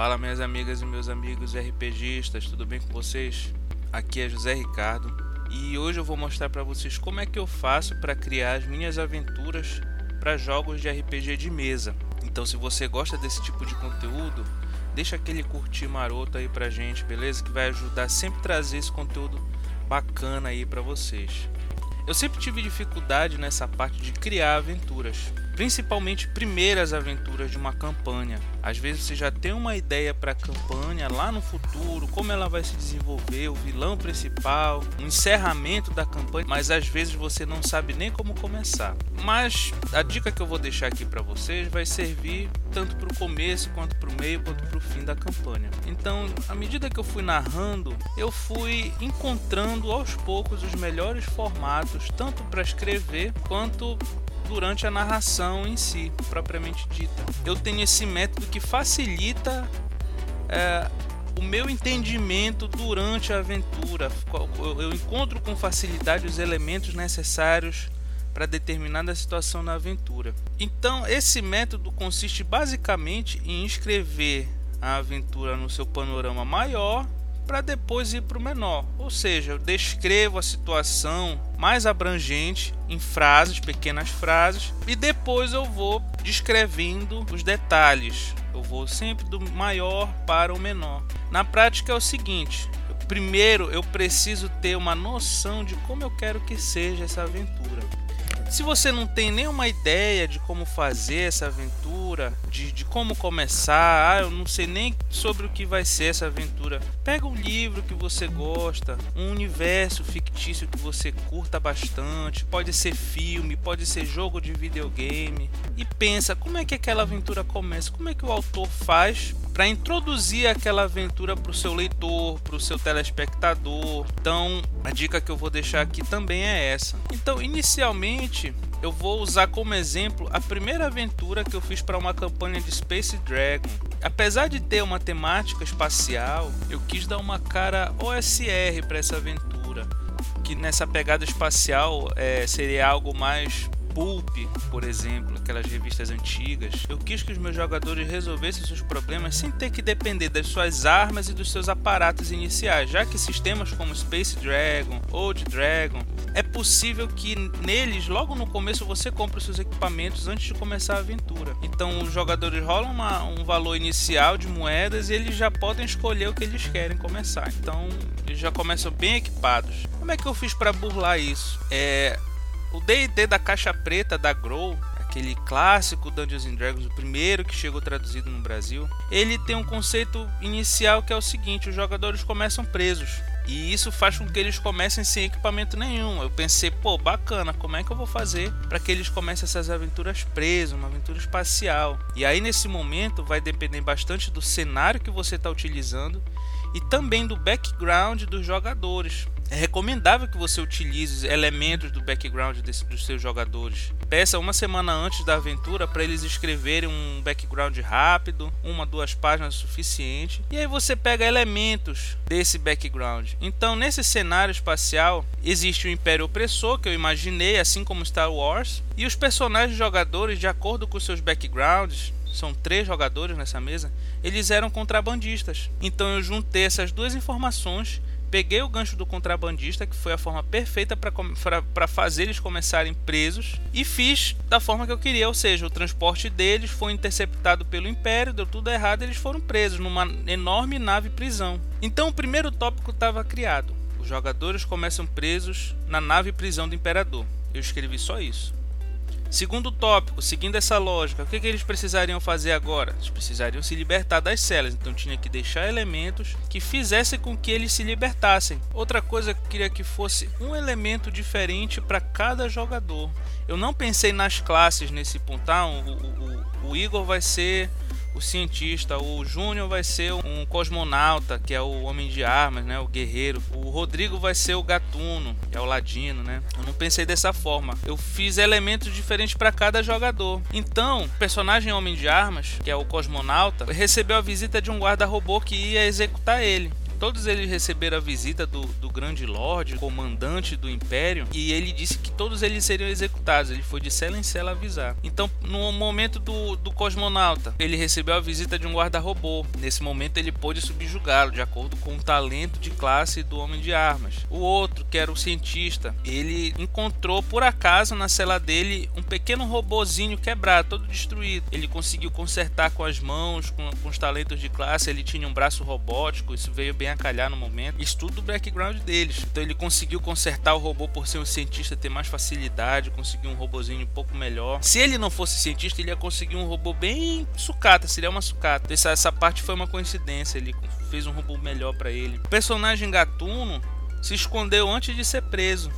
Fala minhas amigas e meus amigos RPGistas, tudo bem com vocês? Aqui é José Ricardo e hoje eu vou mostrar para vocês como é que eu faço para criar as minhas aventuras para jogos de RPG de mesa. Então se você gosta desse tipo de conteúdo, deixa aquele curtir maroto aí pra gente, beleza? Que vai ajudar sempre trazer esse conteúdo bacana aí para vocês. Eu sempre tive dificuldade nessa parte de criar aventuras, principalmente primeiras aventuras de uma campanha. Às vezes você já tem uma ideia para a campanha lá no futuro, como ela vai se desenvolver, o vilão principal, o encerramento da campanha, mas às vezes você não sabe nem como começar. Mas a dica que eu vou deixar aqui para vocês vai servir tanto para o começo quanto para o meio quanto para o fim da campanha. Então, à medida que eu fui narrando, eu fui encontrando aos poucos os melhores formatos, tanto para escrever quanto durante a narração em si, propriamente dita. Eu tenho esse método que facilita é, o meu entendimento durante a aventura. Eu encontro com facilidade os elementos necessários para determinada situação na aventura. Então, esse método consiste basicamente em escrever a aventura no seu panorama maior para depois ir para o menor. Ou seja, eu descrevo a situação mais abrangente em frases, pequenas frases, e depois eu vou descrevendo os detalhes. Eu vou sempre do maior para o menor. Na prática é o seguinte: primeiro eu preciso ter uma noção de como eu quero que seja essa aventura. Se você não tem nenhuma ideia de como fazer essa aventura, de, de como começar, ah, eu não sei nem sobre o que vai ser essa aventura, pega um livro que você gosta, um universo fictício que você curta bastante, pode ser filme, pode ser jogo de videogame, e pensa como é que aquela aventura começa, como é que o autor faz para introduzir aquela aventura para o seu leitor, para o seu telespectador. Então, a dica que eu vou deixar aqui também é essa. Então, inicialmente, eu vou usar como exemplo a primeira aventura que eu fiz para uma campanha de Space Dragon. Apesar de ter uma temática espacial, eu quis dar uma cara OSR para essa aventura, que nessa pegada espacial é, seria algo mais Pulp, por exemplo, aquelas revistas antigas, eu quis que os meus jogadores resolvessem seus problemas sem ter que depender das suas armas e dos seus aparatos iniciais, já que sistemas como Space Dragon, Old Dragon, é possível que neles, logo no começo, você compre os seus equipamentos antes de começar a aventura. Então, os jogadores rolam uma, um valor inicial de moedas e eles já podem escolher o que eles querem começar. Então, eles já começam bem equipados. Como é que eu fiz para burlar isso? É, o D&D da caixa preta da Grow, aquele clássico Dungeons and Dragons, o primeiro que chegou traduzido no Brasil, ele tem um conceito inicial que é o seguinte: os jogadores começam presos. E isso faz com que eles comecem sem equipamento nenhum. Eu pensei, pô, bacana, como é que eu vou fazer para que eles comecem essas aventuras presos, uma aventura espacial? E aí nesse momento vai depender bastante do cenário que você está utilizando e também do background dos jogadores. É recomendável que você utilize elementos do background desse, dos seus jogadores. Peça uma semana antes da aventura para eles escreverem um background rápido, uma duas páginas suficiente, e aí você pega elementos desse background. Então, nesse cenário espacial, existe o Império Opressor, que eu imaginei, assim como Star Wars, e os personagens jogadores, de acordo com seus backgrounds, são três jogadores nessa mesa, eles eram contrabandistas. Então eu juntei essas duas informações peguei o gancho do contrabandista, que foi a forma perfeita para fazer eles começarem presos, e fiz da forma que eu queria, ou seja, o transporte deles foi interceptado pelo Império, deu tudo errado, eles foram presos numa enorme nave prisão. Então o primeiro tópico estava criado. Os jogadores começam presos na nave prisão do Imperador. Eu escrevi só isso. Segundo tópico, seguindo essa lógica, o que, que, eles precisariam fazer agora? Eles precisariam se libertar das celas, então tinha que deixar elementos que fizessem com que eles se libertassem. Outra coisa que eu queria que fosse um elemento diferente para cada jogador. Eu não pensei nas classes nesse ponto. Ah, o, o, o Igor vai ser o cientista, o Júnior vai ser um cosmonauta, que é o homem de armas, né, o guerreiro. O Rodrigo vai ser o gatuno, que é o ladino, né? Eu não pensei dessa forma. Eu fiz elementos diferentes para cada jogador. Então, o personagem homem de armas, que é o cosmonauta, recebeu a visita de um guarda-robô que ia executar ele. Todos eles receberam a visita do, do grande lord, comandante do império, e ele disse que todos eles seriam executados. Ele foi de cela em cela avisar. Então, no momento do, do cosmonauta, ele recebeu a visita de um guarda-robô. Nesse momento, ele pôde subjugá-lo de acordo com o talento de classe do homem de armas. O outro, que era o cientista, ele encontrou por acaso na cela dele um pequeno robozinho quebrado, todo destruído. Ele conseguiu consertar com as mãos, com, com os talentos de classe. Ele tinha um braço robótico, isso veio bem a calhar no momento. Isso tudo do background deles. Então ele conseguiu consertar o robô por ser um cientista, ter mais facilidade, conseguir um robozinho um pouco melhor. Se ele não fosse cientista, ele ia conseguir um robô bem sucata, seria uma sucata. Essa, essa parte foi uma coincidência, ele fez um robô melhor para ele. O personagem gatuno se escondeu antes de ser preso.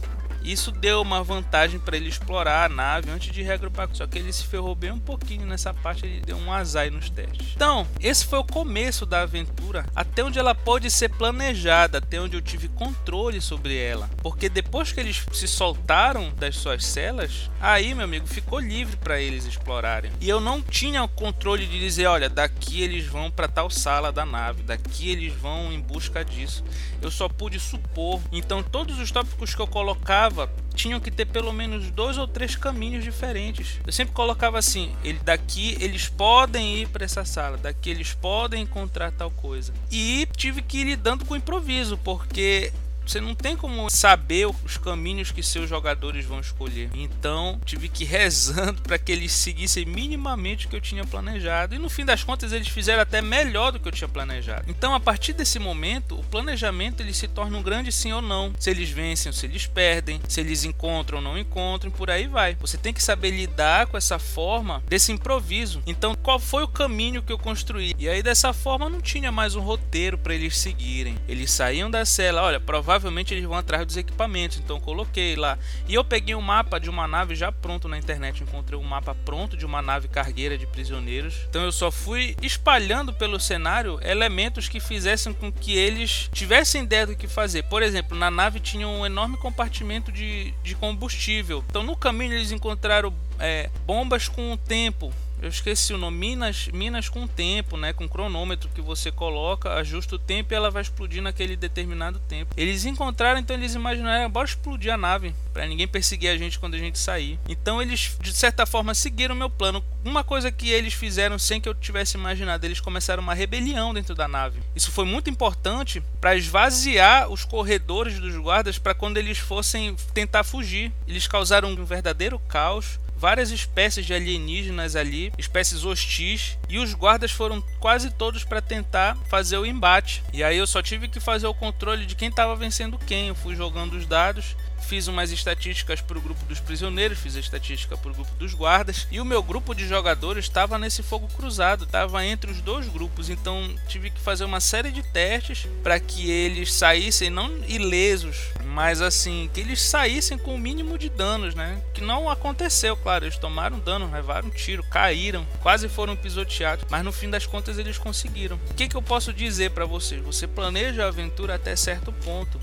Isso deu uma vantagem para ele explorar a nave antes de reagrupar. Só que ele se ferrou bem um pouquinho nessa parte, ele deu um azar nos testes. Então, esse foi o começo da aventura, até onde ela pode ser planejada, até onde eu tive controle sobre ela. Porque depois que eles se soltaram das suas celas, aí, meu amigo, ficou livre para eles explorarem. E eu não tinha o controle de dizer, olha, daqui eles vão para tal sala da nave, daqui eles vão em busca disso. Eu só pude supor. Então, todos os tópicos que eu colocava tinham que ter pelo menos dois ou três caminhos diferentes. Eu sempre colocava assim: ele daqui eles podem ir para essa sala, daqui eles podem encontrar tal coisa. E tive que ir lidando com improviso, porque você não tem como saber os caminhos que seus jogadores vão escolher. Então, tive que ir rezando para que eles seguissem minimamente o que eu tinha planejado. E no fim das contas, eles fizeram até melhor do que eu tinha planejado. Então, a partir desse momento, o planejamento ele se torna um grande sim ou não. Se eles vencem ou se eles perdem, se eles encontram ou não encontram, por aí vai. Você tem que saber lidar com essa forma desse improviso. Então, qual foi o caminho que eu construí? E aí, dessa forma, não tinha mais um roteiro para eles seguirem. Eles saíam da cela, olha, provavelmente provavelmente eles vão atrás dos equipamentos. Então coloquei lá. E eu peguei um mapa de uma nave já pronto na internet. Encontrei um mapa pronto de uma nave cargueira de prisioneiros. Então eu só fui espalhando pelo cenário elementos que fizessem com que eles tivessem ideia do que fazer. Por exemplo, na nave tinha um enorme compartimento de, de combustível. Então no caminho eles encontraram é, bombas com o tempo eu esqueci o nome, minas, minas com tempo, né, com cronômetro que você coloca, ajusta o tempo e ela vai explodir naquele determinado tempo. Eles encontraram, então eles imaginaram, bora explodir a nave para ninguém perseguir a gente quando a gente sair. Então eles de certa forma seguiram meu plano. Uma coisa que eles fizeram sem que eu tivesse imaginado, eles começaram uma rebelião dentro da nave. Isso foi muito importante para esvaziar os corredores dos guardas para quando eles fossem tentar fugir. Eles causaram um verdadeiro caos várias espécies de alienígenas ali, espécies hostis, e os guardas foram quase todos para tentar fazer o embate. E aí eu só tive que fazer o controle de quem estava vencendo quem. Eu fui jogando os dados fiz umas estatísticas para o grupo dos prisioneiros, fiz a estatística para o grupo dos guardas e o meu grupo de jogadores estava nesse fogo cruzado, estava entre os dois grupos, então tive que fazer uma série de testes para que eles saíssem não ilesos, mas assim que eles saíssem com o mínimo de danos, né? Que não aconteceu, claro, eles tomaram dano, levaram tiro, caíram, quase foram pisoteados, mas no fim das contas eles conseguiram. O que, que eu posso dizer para vocês? Você planeja a aventura até certo ponto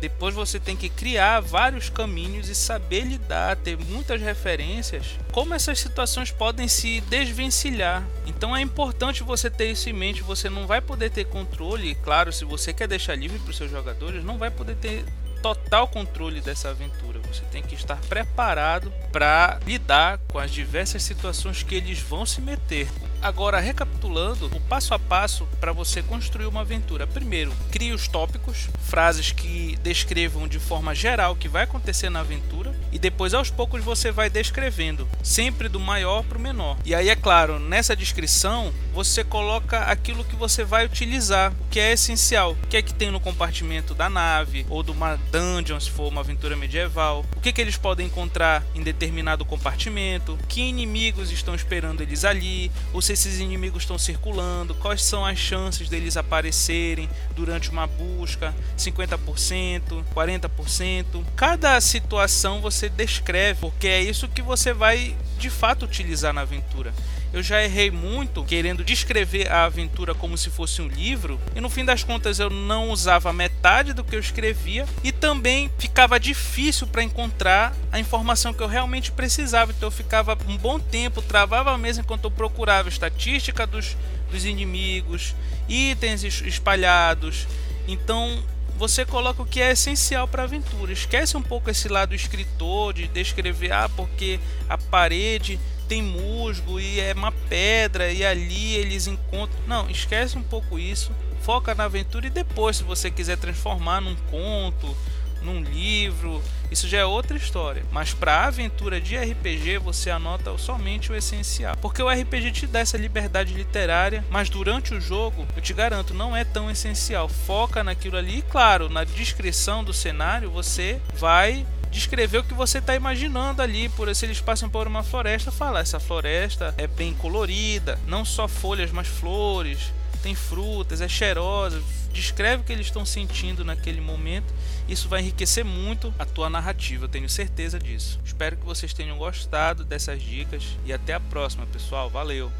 depois você tem que criar vários caminhos e saber lidar, ter muitas referências, como essas situações podem se desvencilhar. Então é importante você ter isso em mente. Você não vai poder ter controle, claro, se você quer deixar livre para os seus jogadores, não vai poder ter total controle dessa aventura. Você tem que estar preparado para lidar com as diversas situações que eles vão se meter. Agora, recapitulando, o passo a passo para você construir uma aventura. Primeiro, crie os tópicos, frases que descrevam de forma geral o que vai acontecer na aventura, e depois aos poucos você vai descrevendo, sempre do maior para o menor. E aí, é claro, nessa descrição você coloca aquilo que você vai utilizar, o que é essencial, o que é que tem no compartimento da nave ou de uma dungeon, se for uma aventura medieval, o que, que eles podem encontrar em determinado compartimento, que inimigos estão esperando eles ali, os se esses inimigos estão circulando, quais são as chances deles aparecerem durante uma busca, 50%, 40%. Cada situação você descreve, porque é isso que você vai de fato utilizar na aventura. Eu já errei muito querendo descrever a aventura como se fosse um livro, e no fim das contas eu não usava metade do que eu escrevia e também ficava difícil para encontrar a informação que eu realmente precisava. Então eu ficava um bom tempo, travava a mesa enquanto eu procurava estatística dos, dos inimigos, itens espalhados Então você coloca o que é essencial para a aventura. Esquece um pouco esse lado escritor de descrever, ah, porque a parede tem musgo e é uma pedra e ali eles encontram. Não, esquece um pouco isso. Foca na aventura e depois, se você quiser transformar num conto, num livro, isso já é outra história. Mas para a aventura de RPG, você anota somente o essencial. Porque o RPG te dá essa liberdade literária, mas durante o jogo, eu te garanto, não é tão essencial. Foca naquilo ali e, claro, na descrição do cenário, você vai descrever o que você está imaginando ali. Por se eles passam por uma floresta, falar essa floresta é bem colorida, não só folhas, mas flores, tem frutas, é cheirosa. Descreve o que eles estão sentindo naquele momento isso vai enriquecer muito a tua narrativa, eu tenho certeza disso. Espero que vocês tenham gostado dessas dicas e até a próxima, pessoal. Valeu!